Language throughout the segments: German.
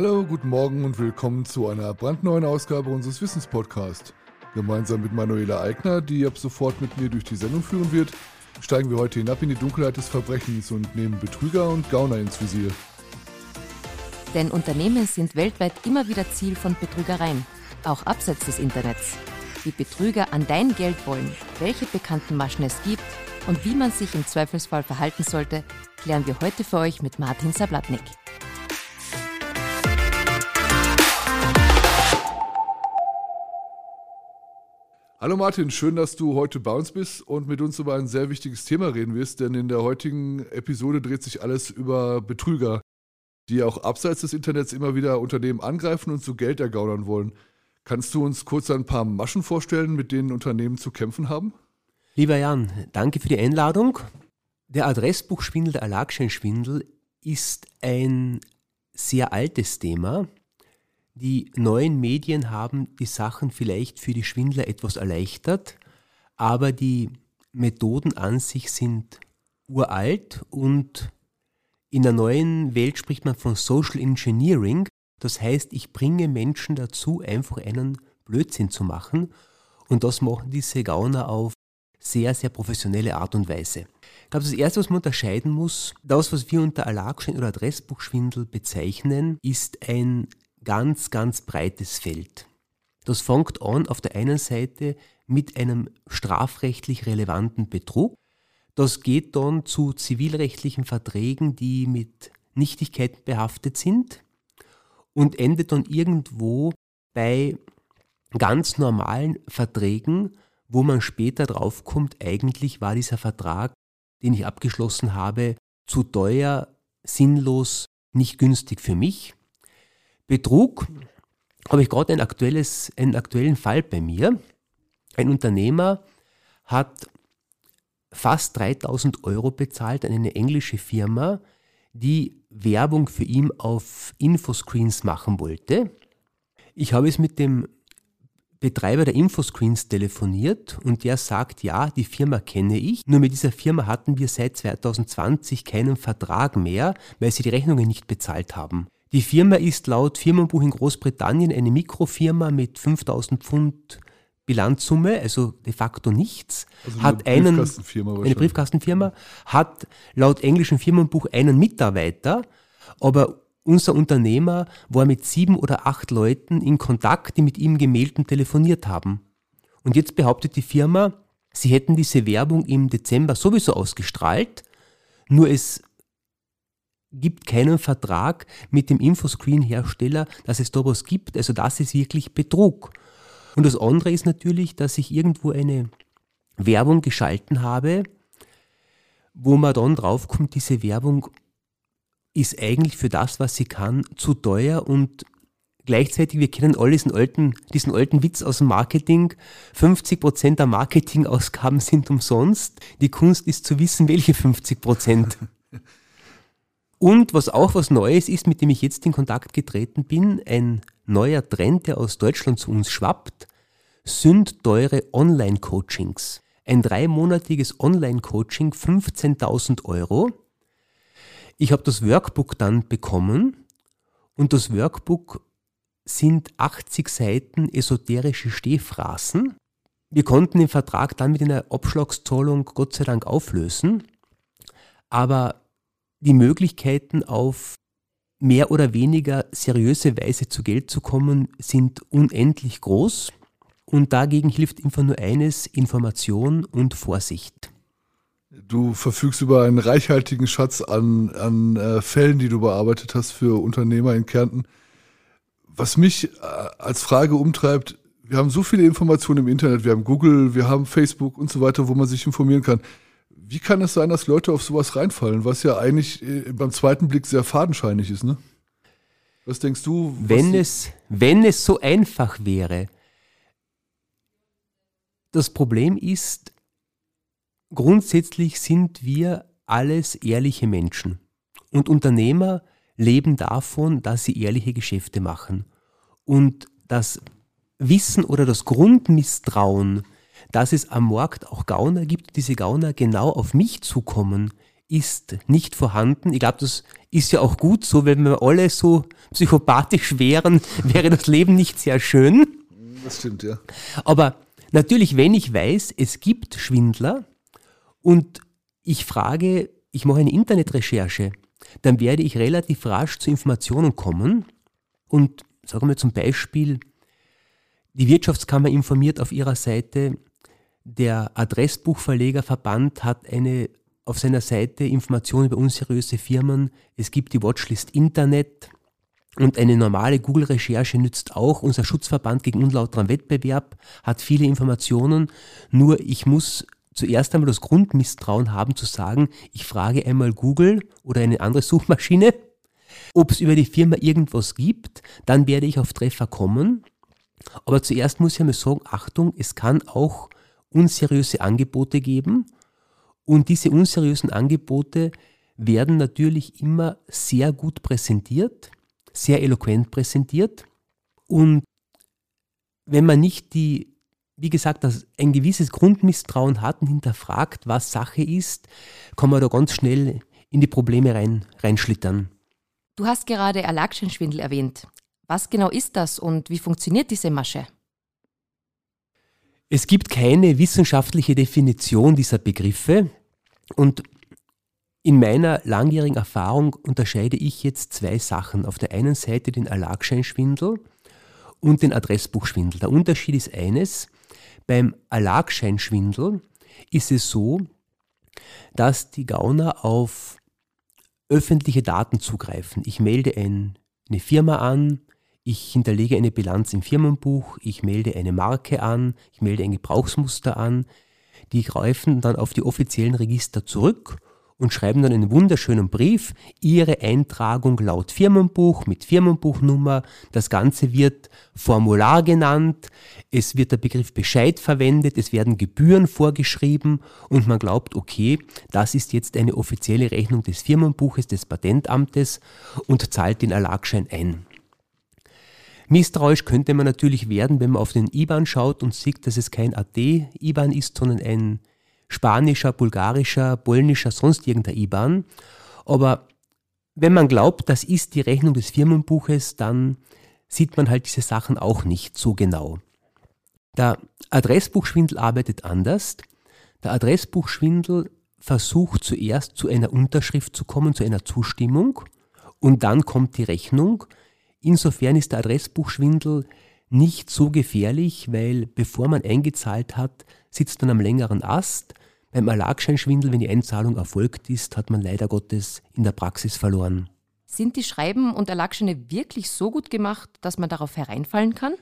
Hallo, guten Morgen und willkommen zu einer brandneuen Ausgabe unseres Wissenspodcasts. Gemeinsam mit Manuela Eigner, die ab sofort mit mir durch die Sendung führen wird, steigen wir heute hinab in die Dunkelheit des Verbrechens und nehmen Betrüger und Gauner ins Visier. Denn Unternehmen sind weltweit immer wieder Ziel von Betrügereien, auch abseits des Internets. Wie Betrüger an dein Geld wollen, welche bekannten Maschen es gibt und wie man sich im Zweifelsfall verhalten sollte, klären wir heute für euch mit Martin Sablatnik. Hallo Martin, schön, dass du heute bei uns bist und mit uns über ein sehr wichtiges Thema reden wirst, denn in der heutigen Episode dreht sich alles über Betrüger, die auch abseits des Internets immer wieder Unternehmen angreifen und so Geld ergaunern wollen. Kannst du uns kurz ein paar Maschen vorstellen, mit denen Unternehmen zu kämpfen haben? Lieber Jan, danke für die Einladung. Der Adressbuchschwindel, der Erlagscheinschwindel ist ein sehr altes Thema. Die neuen Medien haben die Sachen vielleicht für die Schwindler etwas erleichtert, aber die Methoden an sich sind uralt und in der neuen Welt spricht man von Social Engineering. Das heißt, ich bringe Menschen dazu, einfach einen Blödsinn zu machen. Und das machen diese Gauner auf sehr, sehr professionelle Art und Weise. Ich glaube, das Erste, was man unterscheiden muss, das, was wir unter Alarmschein oder Adressbuchschwindel bezeichnen, ist ein ganz, ganz breites Feld. Das fängt an auf der einen Seite mit einem strafrechtlich relevanten Betrug. Das geht dann zu zivilrechtlichen Verträgen, die mit Nichtigkeiten behaftet sind und endet dann irgendwo bei ganz normalen Verträgen, wo man später draufkommt, eigentlich war dieser Vertrag, den ich abgeschlossen habe, zu teuer, sinnlos, nicht günstig für mich. Betrug habe ich gerade ein aktuelles, einen aktuellen Fall bei mir. Ein Unternehmer hat fast 3000 Euro bezahlt an eine englische Firma, die Werbung für ihn auf Infoscreens machen wollte. Ich habe es mit dem Betreiber der Infoscreens telefoniert und der sagt, ja, die Firma kenne ich, nur mit dieser Firma hatten wir seit 2020 keinen Vertrag mehr, weil sie die Rechnungen nicht bezahlt haben. Die Firma ist laut Firmenbuch in Großbritannien eine Mikrofirma mit 5000 Pfund Bilanzsumme, also de facto nichts, also hat eine Briefkastenfirma, einen, eine Briefkastenfirma, hat laut englischem Firmenbuch einen Mitarbeiter, aber unser Unternehmer war mit sieben oder acht Leuten in Kontakt, die mit ihm gemeldet und telefoniert haben. Und jetzt behauptet die Firma, sie hätten diese Werbung im Dezember sowieso ausgestrahlt, nur es gibt keinen Vertrag mit dem Infoscreen-Hersteller, dass es da was gibt. Also das ist wirklich Betrug. Und das andere ist natürlich, dass ich irgendwo eine Werbung geschalten habe, wo man dann draufkommt, diese Werbung ist eigentlich für das, was sie kann, zu teuer und gleichzeitig, wir kennen alle diesen alten, diesen alten Witz aus dem Marketing, 50 Prozent der Marketingausgaben sind umsonst. Die Kunst ist zu wissen, welche 50%. Prozent. Und was auch was Neues ist, mit dem ich jetzt in Kontakt getreten bin, ein neuer Trend, der aus Deutschland zu uns schwappt, sind teure Online-Coachings. Ein dreimonatiges Online-Coaching, 15.000 Euro. Ich habe das Workbook dann bekommen und das Workbook sind 80 Seiten esoterische Stehphrasen. Wir konnten den Vertrag dann mit einer Abschlagszahlung Gott sei Dank auflösen, aber die Möglichkeiten auf mehr oder weniger seriöse Weise zu Geld zu kommen, sind unendlich groß. Und dagegen hilft einfach nur eines, Information und Vorsicht. Du verfügst über einen reichhaltigen Schatz an, an äh, Fällen, die du bearbeitet hast für Unternehmer in Kärnten. Was mich äh, als Frage umtreibt, wir haben so viele Informationen im Internet, wir haben Google, wir haben Facebook und so weiter, wo man sich informieren kann. Wie kann es sein, dass Leute auf sowas reinfallen, was ja eigentlich äh, beim zweiten Blick sehr fadenscheinig ist, ne? Was denkst du? Was wenn, es, wenn es so einfach wäre. Das Problem ist, grundsätzlich sind wir alles ehrliche Menschen. Und Unternehmer leben davon, dass sie ehrliche Geschäfte machen. Und das Wissen oder das Grundmisstrauen, dass es am Markt auch Gauner gibt, diese Gauner genau auf mich zukommen, ist nicht vorhanden. Ich glaube, das ist ja auch gut so, wenn wir alle so psychopathisch wären, wäre das Leben nicht sehr schön. Das stimmt, ja. Aber natürlich, wenn ich weiß, es gibt Schwindler und ich frage, ich mache eine Internetrecherche, dann werde ich relativ rasch zu Informationen kommen und sagen wir zum Beispiel, die Wirtschaftskammer informiert auf ihrer Seite, der Adressbuchverlegerverband hat eine auf seiner Seite Informationen über unseriöse Firmen. Es gibt die Watchlist Internet und eine normale Google-Recherche nützt auch. Unser Schutzverband gegen unlauteren Wettbewerb hat viele Informationen. Nur ich muss zuerst einmal das Grundmisstrauen haben zu sagen, ich frage einmal Google oder eine andere Suchmaschine, ob es über die Firma irgendwas gibt. Dann werde ich auf Treffer kommen. Aber zuerst muss ich einmal sagen, Achtung, es kann auch unseriöse Angebote geben und diese unseriösen Angebote werden natürlich immer sehr gut präsentiert, sehr eloquent präsentiert. Und wenn man nicht die, wie gesagt, ein gewisses Grundmisstrauen hat und hinterfragt, was Sache ist, kann man da ganz schnell in die Probleme rein, reinschlittern. Du hast gerade Erlagschenschwindel erwähnt. Was genau ist das und wie funktioniert diese Masche? Es gibt keine wissenschaftliche Definition dieser Begriffe. Und in meiner langjährigen Erfahrung unterscheide ich jetzt zwei Sachen. Auf der einen Seite den Erlagscheinschwindel und den Adressbuchschwindel. Der Unterschied ist eines. Beim Erlagscheinschwindel ist es so, dass die Gauner auf öffentliche Daten zugreifen. Ich melde ein, eine Firma an, ich hinterlege eine Bilanz im Firmenbuch, ich melde eine Marke an, ich melde ein Gebrauchsmuster an, die greifen dann auf die offiziellen Register zurück und schreiben dann einen wunderschönen Brief, ihre Eintragung laut Firmenbuch mit Firmenbuchnummer. Das Ganze wird Formular genannt, es wird der Begriff Bescheid verwendet, es werden Gebühren vorgeschrieben und man glaubt, okay, das ist jetzt eine offizielle Rechnung des Firmenbuches, des Patentamtes und zahlt den Erlagschein ein. Misstrauisch könnte man natürlich werden, wenn man auf den IBAN schaut und sieht, dass es kein AD-IBAN ist, sondern ein spanischer, bulgarischer, polnischer, sonst irgendein IBAN. Aber wenn man glaubt, das ist die Rechnung des Firmenbuches, dann sieht man halt diese Sachen auch nicht so genau. Der Adressbuchschwindel arbeitet anders. Der Adressbuchschwindel versucht zuerst zu einer Unterschrift zu kommen, zu einer Zustimmung und dann kommt die Rechnung. Insofern ist der Adressbuchschwindel nicht so gefährlich, weil bevor man eingezahlt hat, sitzt man am längeren Ast. Beim Erlagscheinschwindel, wenn die Einzahlung erfolgt ist, hat man leider Gottes in der Praxis verloren. Sind die Schreiben und Erlagscheine wirklich so gut gemacht, dass man darauf hereinfallen kann?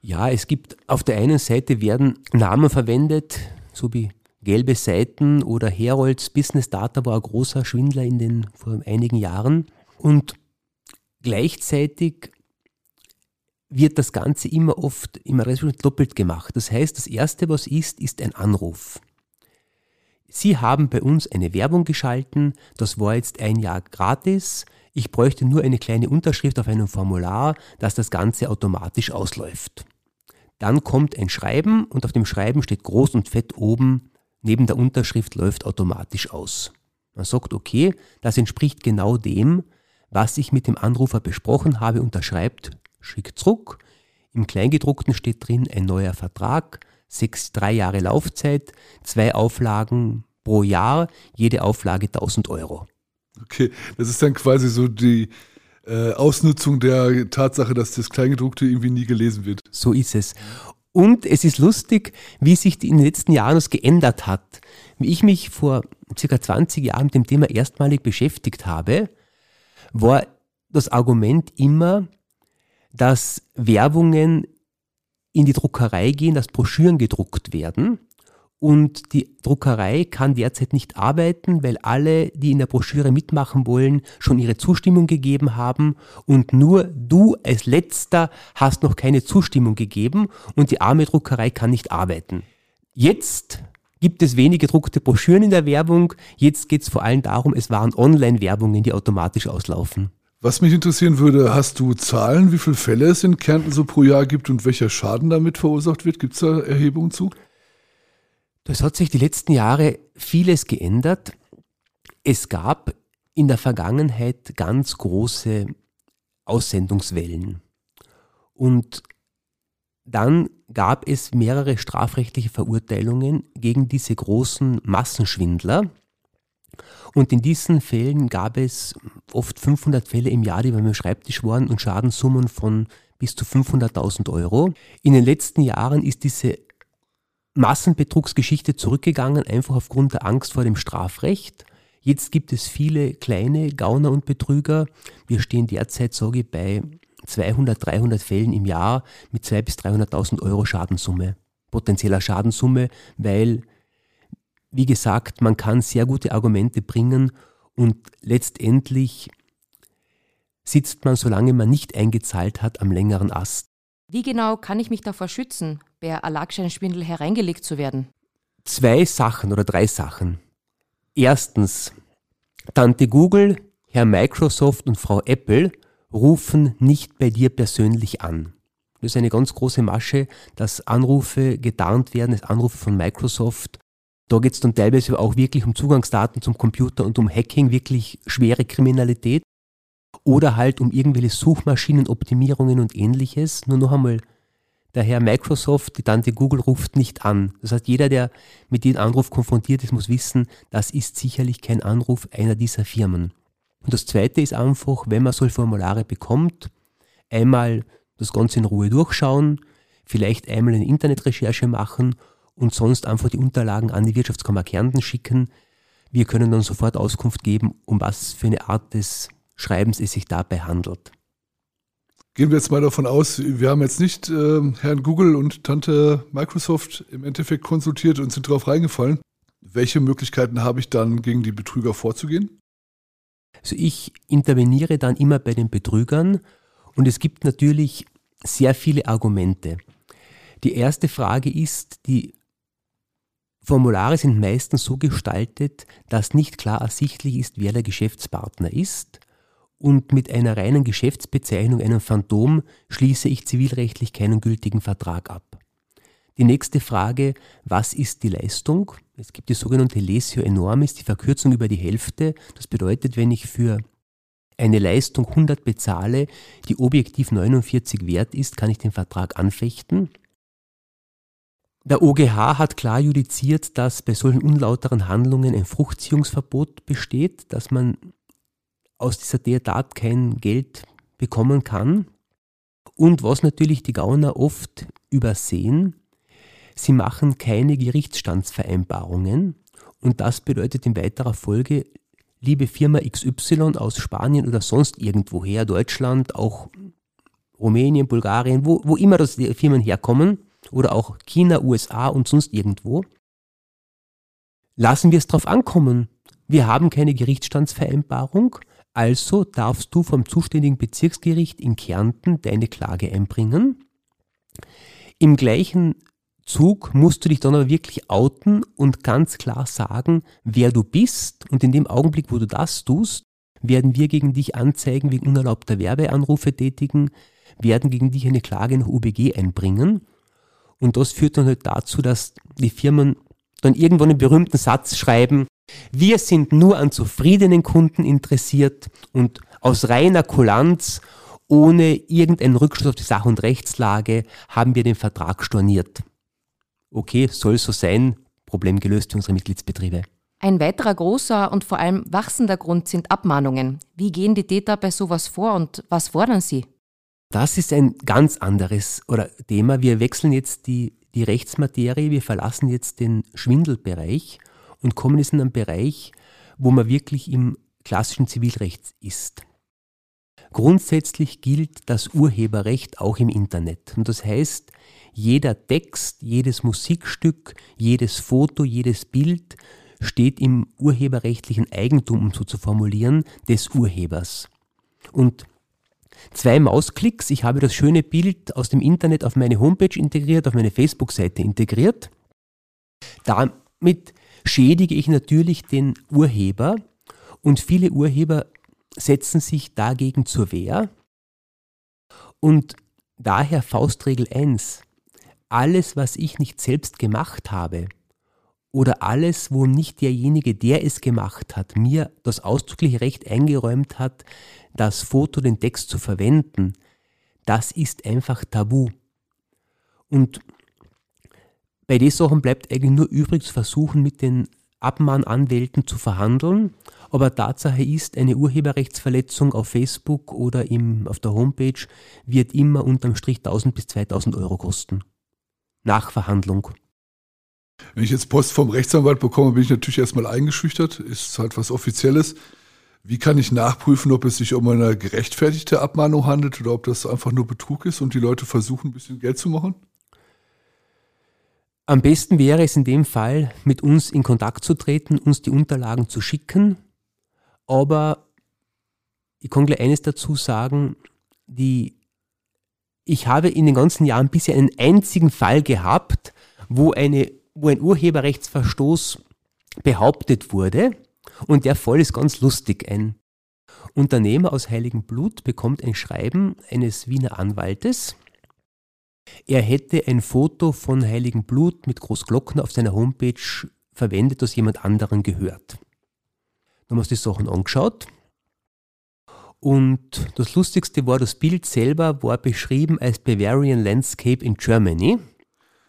Ja, es gibt auf der einen Seite werden Namen verwendet, so wie gelbe Seiten oder Herolds Business Data war ein großer Schwindler in den vor einigen Jahren. Und Gleichzeitig wird das Ganze immer oft im Restaurant doppelt gemacht. Das heißt, das Erste, was ist, ist ein Anruf. Sie haben bei uns eine Werbung geschalten, das war jetzt ein Jahr gratis. Ich bräuchte nur eine kleine Unterschrift auf einem Formular, dass das Ganze automatisch ausläuft. Dann kommt ein Schreiben und auf dem Schreiben steht groß und fett oben, neben der Unterschrift läuft automatisch aus. Man sagt, okay, das entspricht genau dem, was ich mit dem Anrufer besprochen habe, unterschreibt, schickt zurück. Im Kleingedruckten steht drin ein neuer Vertrag, sechs, drei Jahre Laufzeit, zwei Auflagen pro Jahr, jede Auflage 1000 Euro. Okay, das ist dann quasi so die äh, Ausnutzung der Tatsache, dass das Kleingedruckte irgendwie nie gelesen wird. So ist es. Und es ist lustig, wie sich in den letzten Jahren das geändert hat. Wie ich mich vor circa 20 Jahren mit dem Thema erstmalig beschäftigt habe, war das Argument immer, dass Werbungen in die Druckerei gehen, dass Broschüren gedruckt werden. Und die Druckerei kann derzeit nicht arbeiten, weil alle, die in der Broschüre mitmachen wollen, schon ihre Zustimmung gegeben haben. Und nur du als letzter hast noch keine Zustimmung gegeben und die arme Druckerei kann nicht arbeiten. Jetzt gibt es wenige gedruckte Broschüren in der Werbung. Jetzt geht es vor allem darum, es waren Online-Werbungen, die automatisch auslaufen. Was mich interessieren würde, hast du Zahlen, wie viele Fälle es in Kärnten so pro Jahr gibt und welcher Schaden damit verursacht wird? Gibt es da Erhebungen zu? Es hat sich die letzten Jahre vieles geändert. Es gab in der Vergangenheit ganz große Aussendungswellen. Und dann gab es mehrere strafrechtliche Verurteilungen gegen diese großen Massenschwindler. Und in diesen Fällen gab es oft 500 Fälle im Jahr, die bei meinem Schreibtisch waren und Schadenssummen von bis zu 500.000 Euro. In den letzten Jahren ist diese Massenbetrugsgeschichte zurückgegangen, einfach aufgrund der Angst vor dem Strafrecht. Jetzt gibt es viele kleine Gauner und Betrüger. Wir stehen derzeit, sage ich, bei 200, 300 Fällen im Jahr mit 200.000 bis 300.000 Euro Schadenssumme, potenzieller Schadenssumme, weil, wie gesagt, man kann sehr gute Argumente bringen und letztendlich sitzt man, solange man nicht eingezahlt hat, am längeren Ast. Wie genau kann ich mich davor schützen, per Erlagscheinschwindel hereingelegt zu werden? Zwei Sachen oder drei Sachen. Erstens, Tante Google, Herr Microsoft und Frau Apple rufen nicht bei dir persönlich an. Das ist eine ganz große Masche, dass Anrufe getarnt werden, dass Anrufe von Microsoft. Da geht es dann teilweise auch wirklich um Zugangsdaten zum Computer und um Hacking, wirklich schwere Kriminalität. Oder halt um irgendwelche Suchmaschinenoptimierungen und ähnliches. Nur noch einmal, der Herr Microsoft, die Tante Google ruft nicht an. Das heißt, jeder, der mit dem Anruf konfrontiert ist, muss wissen, das ist sicherlich kein Anruf einer dieser Firmen. Und das Zweite ist einfach, wenn man solche Formulare bekommt, einmal das Ganze in Ruhe durchschauen, vielleicht einmal eine Internetrecherche machen und sonst einfach die Unterlagen an die Wirtschaftskammer Kärnten schicken. Wir können dann sofort Auskunft geben, um was für eine Art des Schreibens es sich dabei handelt. Gehen wir jetzt mal davon aus, wir haben jetzt nicht äh, Herrn Google und Tante Microsoft im Endeffekt konsultiert und sind darauf reingefallen. Welche Möglichkeiten habe ich dann, gegen die Betrüger vorzugehen? Also ich interveniere dann immer bei den Betrügern und es gibt natürlich sehr viele Argumente. Die erste Frage ist, die Formulare sind meistens so gestaltet, dass nicht klar ersichtlich ist, wer der Geschäftspartner ist und mit einer reinen Geschäftsbezeichnung, einem Phantom, schließe ich zivilrechtlich keinen gültigen Vertrag ab. Die nächste Frage, was ist die Leistung? Es gibt die sogenannte Lesio enormis, die Verkürzung über die Hälfte. Das bedeutet, wenn ich für eine Leistung 100 bezahle, die objektiv 49 wert ist, kann ich den Vertrag anfechten. Der OGH hat klar judiziert, dass bei solchen unlauteren Handlungen ein Fruchtziehungsverbot besteht, dass man aus dieser Tat kein Geld bekommen kann. Und was natürlich die Gauner oft übersehen, sie machen keine Gerichtsstandsvereinbarungen und das bedeutet in weiterer Folge, liebe Firma XY aus Spanien oder sonst irgendwoher, Deutschland, auch Rumänien, Bulgarien, wo, wo immer das die Firmen herkommen oder auch China, USA und sonst irgendwo, lassen wir es darauf ankommen. Wir haben keine Gerichtsstandsvereinbarung, also darfst du vom zuständigen Bezirksgericht in Kärnten deine Klage einbringen. Im gleichen Zug musst du dich dann aber wirklich outen und ganz klar sagen, wer du bist. Und in dem Augenblick, wo du das tust, werden wir gegen dich Anzeigen wegen unerlaubter Werbeanrufe tätigen, werden gegen dich eine Klage nach UBG einbringen. Und das führt dann halt dazu, dass die Firmen dann irgendwann einen berühmten Satz schreiben, wir sind nur an zufriedenen Kunden interessiert und aus reiner Kulanz, ohne irgendeinen Rückschluss auf die Sach- und Rechtslage, haben wir den Vertrag storniert. Okay, soll so sein, Problem gelöst für unsere Mitgliedsbetriebe. Ein weiterer großer und vor allem wachsender Grund sind Abmahnungen. Wie gehen die Täter bei sowas vor und was fordern sie? Das ist ein ganz anderes oder Thema. Wir wechseln jetzt die, die Rechtsmaterie, wir verlassen jetzt den Schwindelbereich und kommen jetzt in einen Bereich, wo man wirklich im klassischen Zivilrecht ist. Grundsätzlich gilt das Urheberrecht auch im Internet. Und das heißt, jeder Text, jedes Musikstück, jedes Foto, jedes Bild steht im urheberrechtlichen Eigentum, um so zu formulieren, des Urhebers. Und zwei Mausklicks, ich habe das schöne Bild aus dem Internet auf meine Homepage integriert, auf meine Facebook-Seite integriert. Damit schädige ich natürlich den Urheber und viele Urheber setzen sich dagegen zur Wehr. Und daher Faustregel 1. Alles, was ich nicht selbst gemacht habe oder alles, wo nicht derjenige, der es gemacht hat, mir das ausdrückliche Recht eingeräumt hat, das Foto, den Text zu verwenden, das ist einfach tabu. Und bei den Sachen bleibt eigentlich nur übrig zu versuchen, mit den Abmahnanwälten zu verhandeln. Aber Tatsache ist, eine Urheberrechtsverletzung auf Facebook oder im, auf der Homepage wird immer unterm Strich 1000 bis 2000 Euro kosten. Nach Verhandlung. Wenn ich jetzt Post vom Rechtsanwalt bekomme, bin ich natürlich erstmal eingeschüchtert. Ist halt was Offizielles. Wie kann ich nachprüfen, ob es sich um eine gerechtfertigte Abmahnung handelt oder ob das einfach nur Betrug ist und die Leute versuchen, ein bisschen Geld zu machen? Am besten wäre es in dem Fall, mit uns in Kontakt zu treten, uns die Unterlagen zu schicken. Aber ich kann gleich eines dazu sagen, die, ich habe in den ganzen Jahren bisher einen einzigen Fall gehabt, wo, eine, wo ein Urheberrechtsverstoß behauptet wurde. Und der Fall ist ganz lustig. Ein Unternehmer aus Heiligenblut bekommt ein Schreiben eines Wiener Anwaltes, er hätte ein Foto von Heiligen Blut mit Großglockner auf seiner Homepage verwendet, das jemand anderen gehört. Haben uns die Sachen angeschaut. Und das Lustigste war, das Bild selber war beschrieben als Bavarian Landscape in Germany.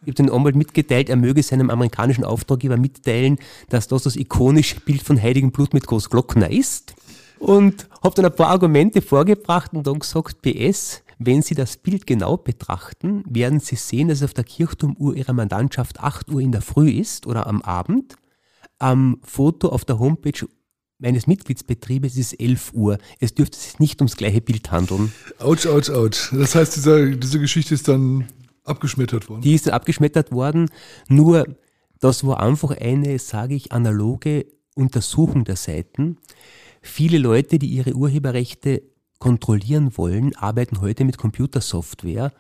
Ich habe den Anwalt mitgeteilt, er möge seinem amerikanischen Auftraggeber mitteilen, dass das das ikonische Bild von Heiligen Blut mit Großglockner ist. Und habe dann ein paar Argumente vorgebracht und dann gesagt, PS, wenn Sie das Bild genau betrachten, werden Sie sehen, dass es auf der Kirchturmuhr Ihrer Mandantschaft 8 Uhr in der Früh ist oder am Abend. Am Foto auf der Homepage meines Mitgliedsbetriebes ist 11 Uhr. Es dürfte sich nicht ums gleiche Bild handeln. Autsch, autsch, autsch. Das heißt, dieser, diese Geschichte ist dann abgeschmettert worden? Die ist dann abgeschmettert worden. Nur, das war einfach eine, sage ich, analoge Untersuchung der Seiten. Viele Leute, die ihre Urheberrechte kontrollieren wollen, arbeiten heute mit Computersoftware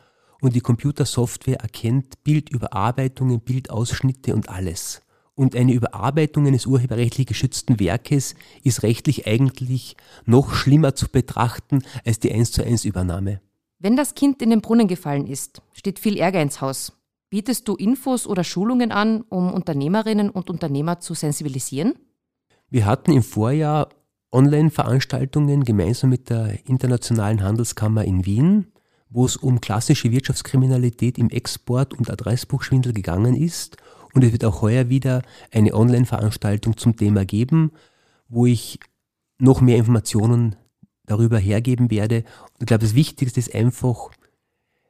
und die Computersoftware erkennt Bildüberarbeitungen, Bildausschnitte und alles. Und eine Überarbeitung eines urheberrechtlich geschützten Werkes ist rechtlich eigentlich noch schlimmer zu betrachten als die 1 zu 1 Übernahme. Wenn das Kind in den Brunnen gefallen ist, steht viel Ärger ins Haus. Bietest du Infos oder Schulungen an, um Unternehmerinnen und Unternehmer zu sensibilisieren? Wir hatten im Vorjahr Online-Veranstaltungen gemeinsam mit der Internationalen Handelskammer in Wien, wo es um klassische Wirtschaftskriminalität im Export- und Adressbuchschwindel gegangen ist. Und es wird auch heuer wieder eine Online-Veranstaltung zum Thema geben, wo ich noch mehr Informationen darüber hergeben werde. Und ich glaube, das Wichtigste ist einfach,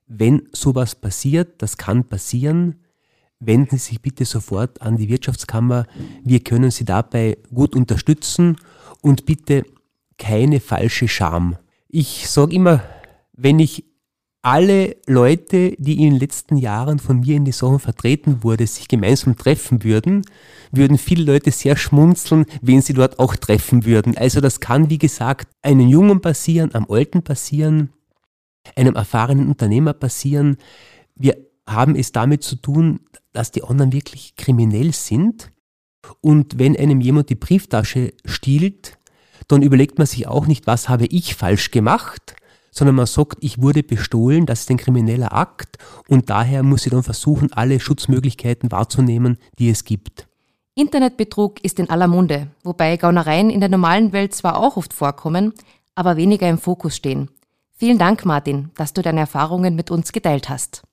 wenn sowas passiert, das kann passieren, wenden Sie sich bitte sofort an die Wirtschaftskammer. Wir können Sie dabei gut unterstützen und bitte keine falsche Scham. Ich sage immer, wenn ich alle Leute, die in den letzten Jahren von mir in die Sachen vertreten wurde, sich gemeinsam treffen würden, würden viele Leute sehr schmunzeln, wenn sie dort auch treffen würden. Also das kann, wie gesagt, einem Jungen passieren, einem Alten passieren, einem erfahrenen Unternehmer passieren. Wir haben es damit zu tun, dass die anderen wirklich kriminell sind. Und wenn einem jemand die Brieftasche stiehlt, dann überlegt man sich auch nicht, was habe ich falsch gemacht, sondern man sagt, ich wurde bestohlen, das ist ein krimineller Akt und daher muss ich dann versuchen, alle Schutzmöglichkeiten wahrzunehmen, die es gibt. Internetbetrug ist in aller Munde, wobei Gaunereien in der normalen Welt zwar auch oft vorkommen, aber weniger im Fokus stehen. Vielen Dank, Martin, dass du deine Erfahrungen mit uns geteilt hast.